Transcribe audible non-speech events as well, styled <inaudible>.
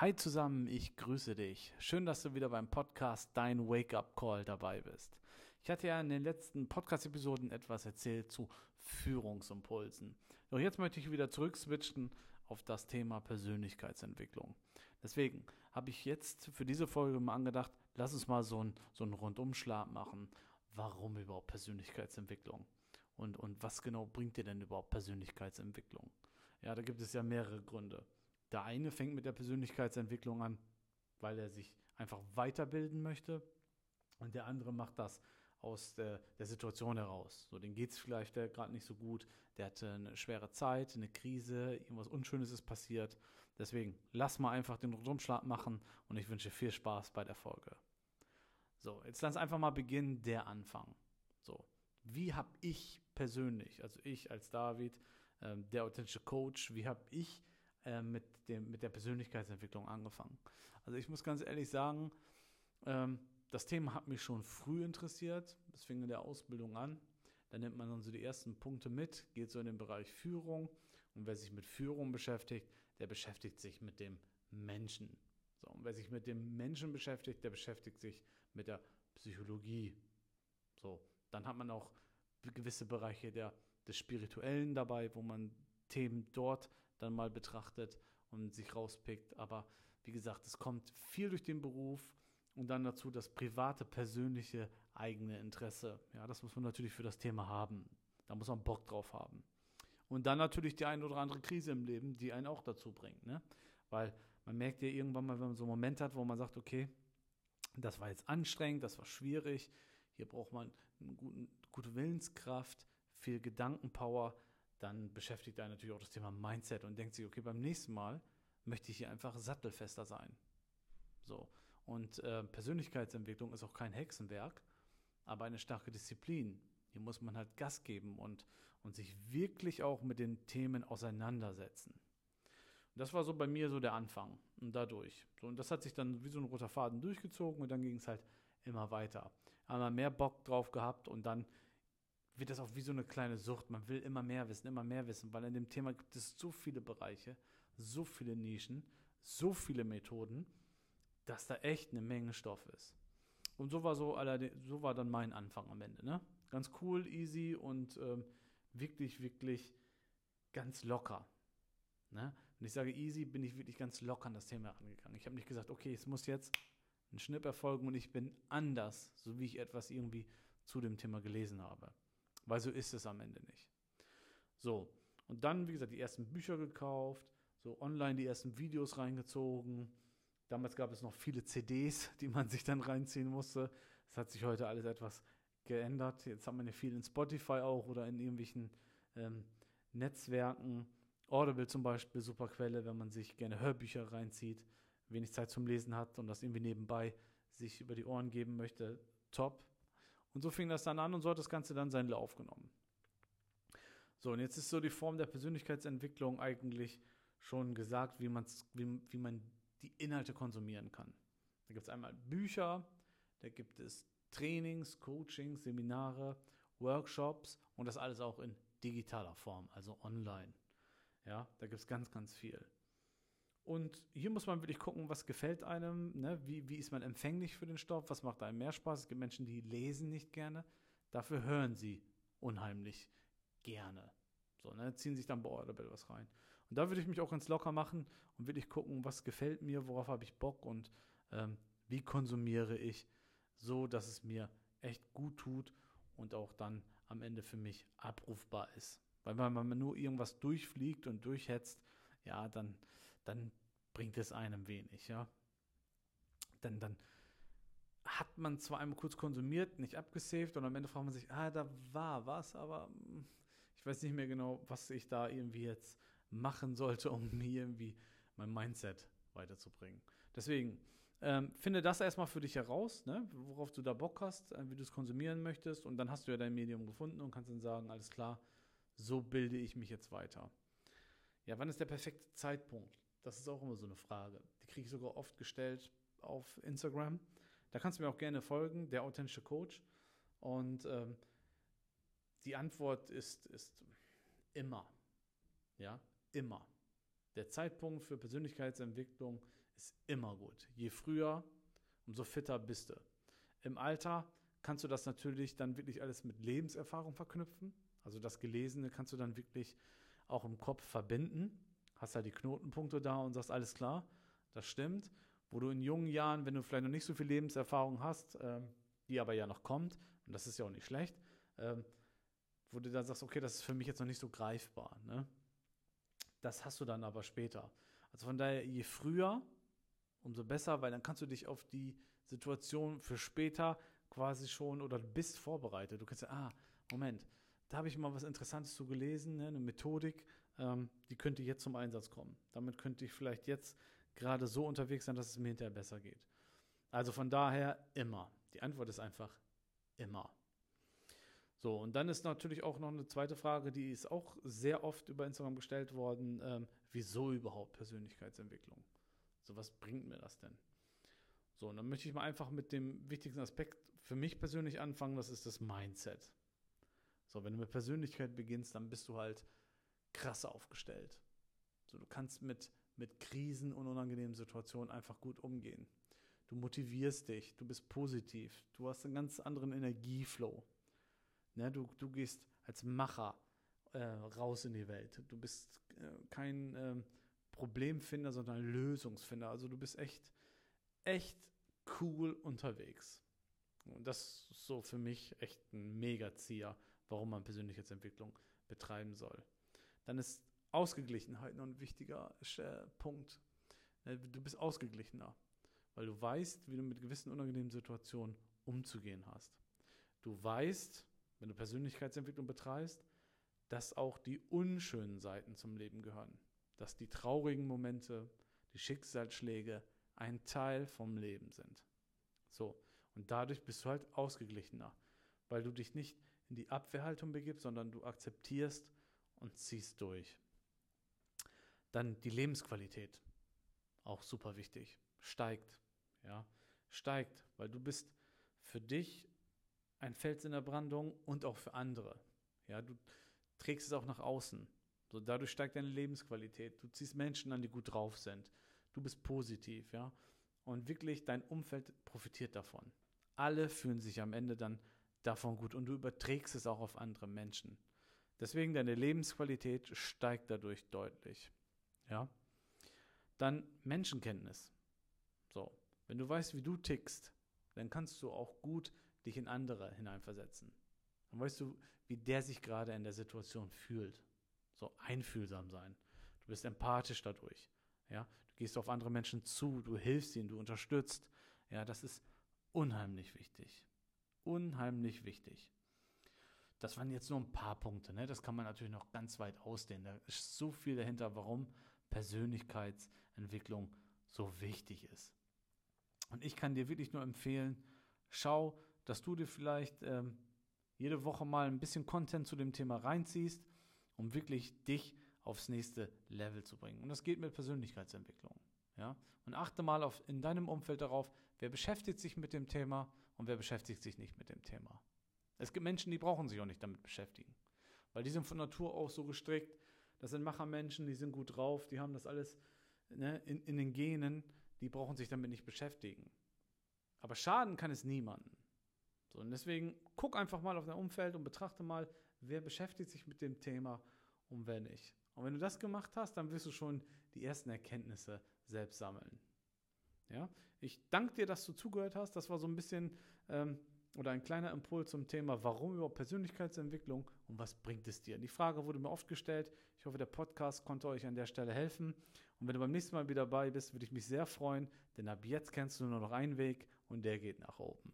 Hi zusammen, ich grüße dich. Schön, dass du wieder beim Podcast Dein Wake-up Call dabei bist. Ich hatte ja in den letzten Podcast-Episoden etwas erzählt zu Führungsimpulsen. Doch jetzt möchte ich wieder zurückswitchen auf das Thema Persönlichkeitsentwicklung. Deswegen habe ich jetzt für diese Folge mal angedacht, lass uns mal so einen, so Rundumschlag machen. Warum überhaupt Persönlichkeitsentwicklung? Und, und was genau bringt dir denn überhaupt Persönlichkeitsentwicklung? Ja, da gibt es ja mehrere Gründe. Der eine fängt mit der Persönlichkeitsentwicklung an, weil er sich einfach weiterbilden möchte. Und der andere macht das aus der, der Situation heraus. So, den geht es vielleicht gerade nicht so gut. Der hatte eine schwere Zeit, eine Krise, irgendwas Unschönes ist passiert. Deswegen lass mal einfach den Rundumschlag machen und ich wünsche viel Spaß bei der Folge. So, jetzt lass einfach mal beginnen, der Anfang. So, wie habe ich persönlich, also ich als David, ähm, der authentische Coach, wie habe ich äh, mit, dem, mit der Persönlichkeitsentwicklung angefangen. Also ich muss ganz ehrlich sagen, ähm, das Thema hat mich schon früh interessiert. Das fing in der Ausbildung an. Da nimmt man dann so die ersten Punkte mit, geht so in den Bereich Führung. Und wer sich mit Führung beschäftigt, der beschäftigt sich mit dem Menschen. So, und wer sich mit dem Menschen beschäftigt, der beschäftigt sich mit der Psychologie. So, dann hat man auch gewisse Bereiche der, des Spirituellen dabei, wo man Themen dort dann mal betrachtet und sich rauspickt. Aber wie gesagt, es kommt viel durch den Beruf und dann dazu das private, persönliche, eigene Interesse. Ja, das muss man natürlich für das Thema haben. Da muss man Bock drauf haben. Und dann natürlich die ein oder andere Krise im Leben, die einen auch dazu bringt. Ne? Weil man merkt ja irgendwann mal, wenn man so einen Moment hat, wo man sagt, okay, das war jetzt anstrengend, das war schwierig, hier braucht man eine gute Willenskraft, viel Gedankenpower, dann beschäftigt einen natürlich auch das Thema Mindset und denkt sich, okay, beim nächsten Mal möchte ich hier einfach sattelfester sein. So. Und äh, Persönlichkeitsentwicklung ist auch kein Hexenwerk, aber eine starke Disziplin. Hier muss man halt Gas geben und, und sich wirklich auch mit den Themen auseinandersetzen. Und das war so bei mir so der Anfang und dadurch. So, und das hat sich dann wie so ein roter Faden durchgezogen und dann ging es halt immer weiter. Einmal mehr Bock drauf gehabt und dann wird das auch wie so eine kleine Sucht. Man will immer mehr wissen, immer mehr wissen, weil in dem Thema gibt es so viele Bereiche, so viele Nischen, so viele Methoden, dass da echt eine Menge Stoff ist. Und so war so, so war dann mein Anfang am Ende. Ne? Ganz cool, easy und ähm, wirklich, wirklich ganz locker. Ne? Wenn ich sage easy, bin ich wirklich ganz locker an das Thema angegangen. Ich habe nicht gesagt, okay, es muss jetzt ein Schnipp erfolgen und ich bin anders, so wie ich etwas irgendwie zu dem Thema gelesen habe. Weil so ist es am Ende nicht. So, und dann, wie gesagt, die ersten Bücher gekauft, so online die ersten Videos reingezogen. Damals gab es noch viele CDs, <laughs> die man sich dann reinziehen musste. Das hat sich heute alles etwas geändert. Jetzt hat man ja viel in Spotify auch oder in irgendwelchen ähm, Netzwerken. Audible zum Beispiel, super Quelle, wenn man sich gerne Hörbücher reinzieht, wenig Zeit zum Lesen hat und das irgendwie nebenbei sich über die Ohren geben möchte. Top. Und so fing das dann an und so hat das Ganze dann seinen Lauf genommen. So, und jetzt ist so die Form der Persönlichkeitsentwicklung eigentlich schon gesagt, wie, man's, wie, wie man die Inhalte konsumieren kann. Da gibt es einmal Bücher, da gibt es Trainings, Coachings, Seminare, Workshops und das alles auch in digitaler Form, also online. Ja, da gibt es ganz, ganz viel. Und hier muss man wirklich gucken, was gefällt einem, ne? wie, wie ist man empfänglich für den Stoff, was macht einem mehr Spaß. Es gibt Menschen, die lesen nicht gerne, dafür hören sie unheimlich gerne. So, ne, ziehen sich dann bei Audible was rein. Und da würde ich mich auch ganz locker machen und wirklich gucken, was gefällt mir, worauf habe ich Bock und ähm, wie konsumiere ich, so dass es mir echt gut tut und auch dann am Ende für mich abrufbar ist. Weil wenn man nur irgendwas durchfliegt und durchhetzt, ja, dann, dann bringt es einem wenig, ja. Dann, dann hat man zwar einmal kurz konsumiert, nicht abgesaved und am Ende fragt man sich, ah, da war was, aber hm, ich weiß nicht mehr genau, was ich da irgendwie jetzt machen sollte, um <laughs> mir irgendwie mein Mindset weiterzubringen. Deswegen, ähm, finde das erstmal für dich heraus, ne, worauf du da Bock hast, äh, wie du es konsumieren möchtest und dann hast du ja dein Medium gefunden und kannst dann sagen, alles klar, so bilde ich mich jetzt weiter. Ja, wann ist der perfekte Zeitpunkt? Das ist auch immer so eine Frage. Die kriege ich sogar oft gestellt auf Instagram. Da kannst du mir auch gerne folgen, der authentische Coach. Und ähm, die Antwort ist, ist immer. Ja, immer. Der Zeitpunkt für Persönlichkeitsentwicklung ist immer gut. Je früher, umso fitter bist du. Im Alter kannst du das natürlich dann wirklich alles mit Lebenserfahrung verknüpfen. Also das Gelesene kannst du dann wirklich auch im Kopf verbinden. Hast halt die Knotenpunkte da und sagst, alles klar, das stimmt. Wo du in jungen Jahren, wenn du vielleicht noch nicht so viel Lebenserfahrung hast, ähm, die aber ja noch kommt, und das ist ja auch nicht schlecht, ähm, wo du dann sagst, okay, das ist für mich jetzt noch nicht so greifbar. Ne? Das hast du dann aber später. Also von daher, je früher, umso besser, weil dann kannst du dich auf die Situation für später quasi schon oder bist vorbereitet. Du kannst ja, ah, Moment, da habe ich mal was Interessantes zu gelesen, ne, eine Methodik, ähm, die könnte jetzt zum Einsatz kommen. Damit könnte ich vielleicht jetzt gerade so unterwegs sein, dass es mir hinterher besser geht. Also von daher immer. Die Antwort ist einfach immer. So, und dann ist natürlich auch noch eine zweite Frage, die ist auch sehr oft über Instagram gestellt worden. Ähm, wieso überhaupt Persönlichkeitsentwicklung? So, was bringt mir das denn? So, und dann möchte ich mal einfach mit dem wichtigsten Aspekt für mich persönlich anfangen, das ist das Mindset. So, wenn du mit Persönlichkeit beginnst, dann bist du halt krass aufgestellt. So, du kannst mit, mit Krisen und unangenehmen Situationen einfach gut umgehen. Du motivierst dich, du bist positiv, du hast einen ganz anderen Energieflow. Ne, du, du gehst als Macher äh, raus in die Welt. Du bist äh, kein äh, Problemfinder, sondern Lösungsfinder. Also du bist echt, echt cool unterwegs. Und das ist so für mich echt ein Megazieher, warum man Persönlichkeitsentwicklung betreiben soll. Dann ist Ausgeglichenheit noch ein wichtiger äh, Punkt. Ne, du bist ausgeglichener, weil du weißt, wie du mit gewissen unangenehmen Situationen umzugehen hast. Du weißt, wenn du Persönlichkeitsentwicklung betreibst, dass auch die unschönen Seiten zum Leben gehören. Dass die traurigen Momente, die Schicksalsschläge ein Teil vom Leben sind. So, und dadurch bist du halt ausgeglichener, weil du dich nicht in die Abwehrhaltung begibst, sondern du akzeptierst und ziehst durch. Dann die Lebensqualität, auch super wichtig, steigt, ja, steigt, weil du bist für dich ein Fels in der Brandung und auch für andere. Ja, du trägst es auch nach außen. So, dadurch steigt deine Lebensqualität. Du ziehst Menschen an, die gut drauf sind. Du bist positiv, ja. Und wirklich dein Umfeld profitiert davon. Alle fühlen sich am Ende dann davon gut und du überträgst es auch auf andere Menschen. Deswegen deine Lebensqualität steigt dadurch deutlich. Ja. Dann Menschenkenntnis. So, wenn du weißt, wie du tickst, dann kannst du auch gut dich in andere hineinversetzen. Dann weißt du, wie der sich gerade in der Situation fühlt. So einfühlsam sein. Du bist empathisch dadurch. Ja, du gehst auf andere Menschen zu, du hilfst ihnen, du unterstützt. Ja, das ist unheimlich wichtig. Unheimlich wichtig. Das waren jetzt nur ein paar Punkte. Ne? Das kann man natürlich noch ganz weit ausdehnen. Da ist so viel dahinter, warum Persönlichkeitsentwicklung so wichtig ist. Und ich kann dir wirklich nur empfehlen, schau, dass du dir vielleicht ähm, jede Woche mal ein bisschen Content zu dem Thema reinziehst, um wirklich dich aufs nächste Level zu bringen. Und das geht mit Persönlichkeitsentwicklung. Ja? Und achte mal auf, in deinem Umfeld darauf, wer beschäftigt sich mit dem Thema und wer beschäftigt sich nicht mit dem Thema. Es gibt Menschen, die brauchen sich auch nicht damit beschäftigen, weil die sind von Natur aus so gestrickt. Das sind Machermenschen, die sind gut drauf, die haben das alles ne, in, in den Genen, die brauchen sich damit nicht beschäftigen. Aber schaden kann es niemanden. So, und deswegen guck einfach mal auf dein Umfeld und betrachte mal, wer beschäftigt sich mit dem Thema und wer nicht. Und wenn du das gemacht hast, dann wirst du schon die ersten Erkenntnisse selbst sammeln. Ja, ich danke dir, dass du zugehört hast. Das war so ein bisschen ähm, oder ein kleiner Impuls zum Thema, warum überhaupt Persönlichkeitsentwicklung und was bringt es dir? Die Frage wurde mir oft gestellt. Ich hoffe, der Podcast konnte euch an der Stelle helfen. Und wenn du beim nächsten Mal wieder dabei bist, würde ich mich sehr freuen, denn ab jetzt kennst du nur noch einen Weg und der geht nach oben.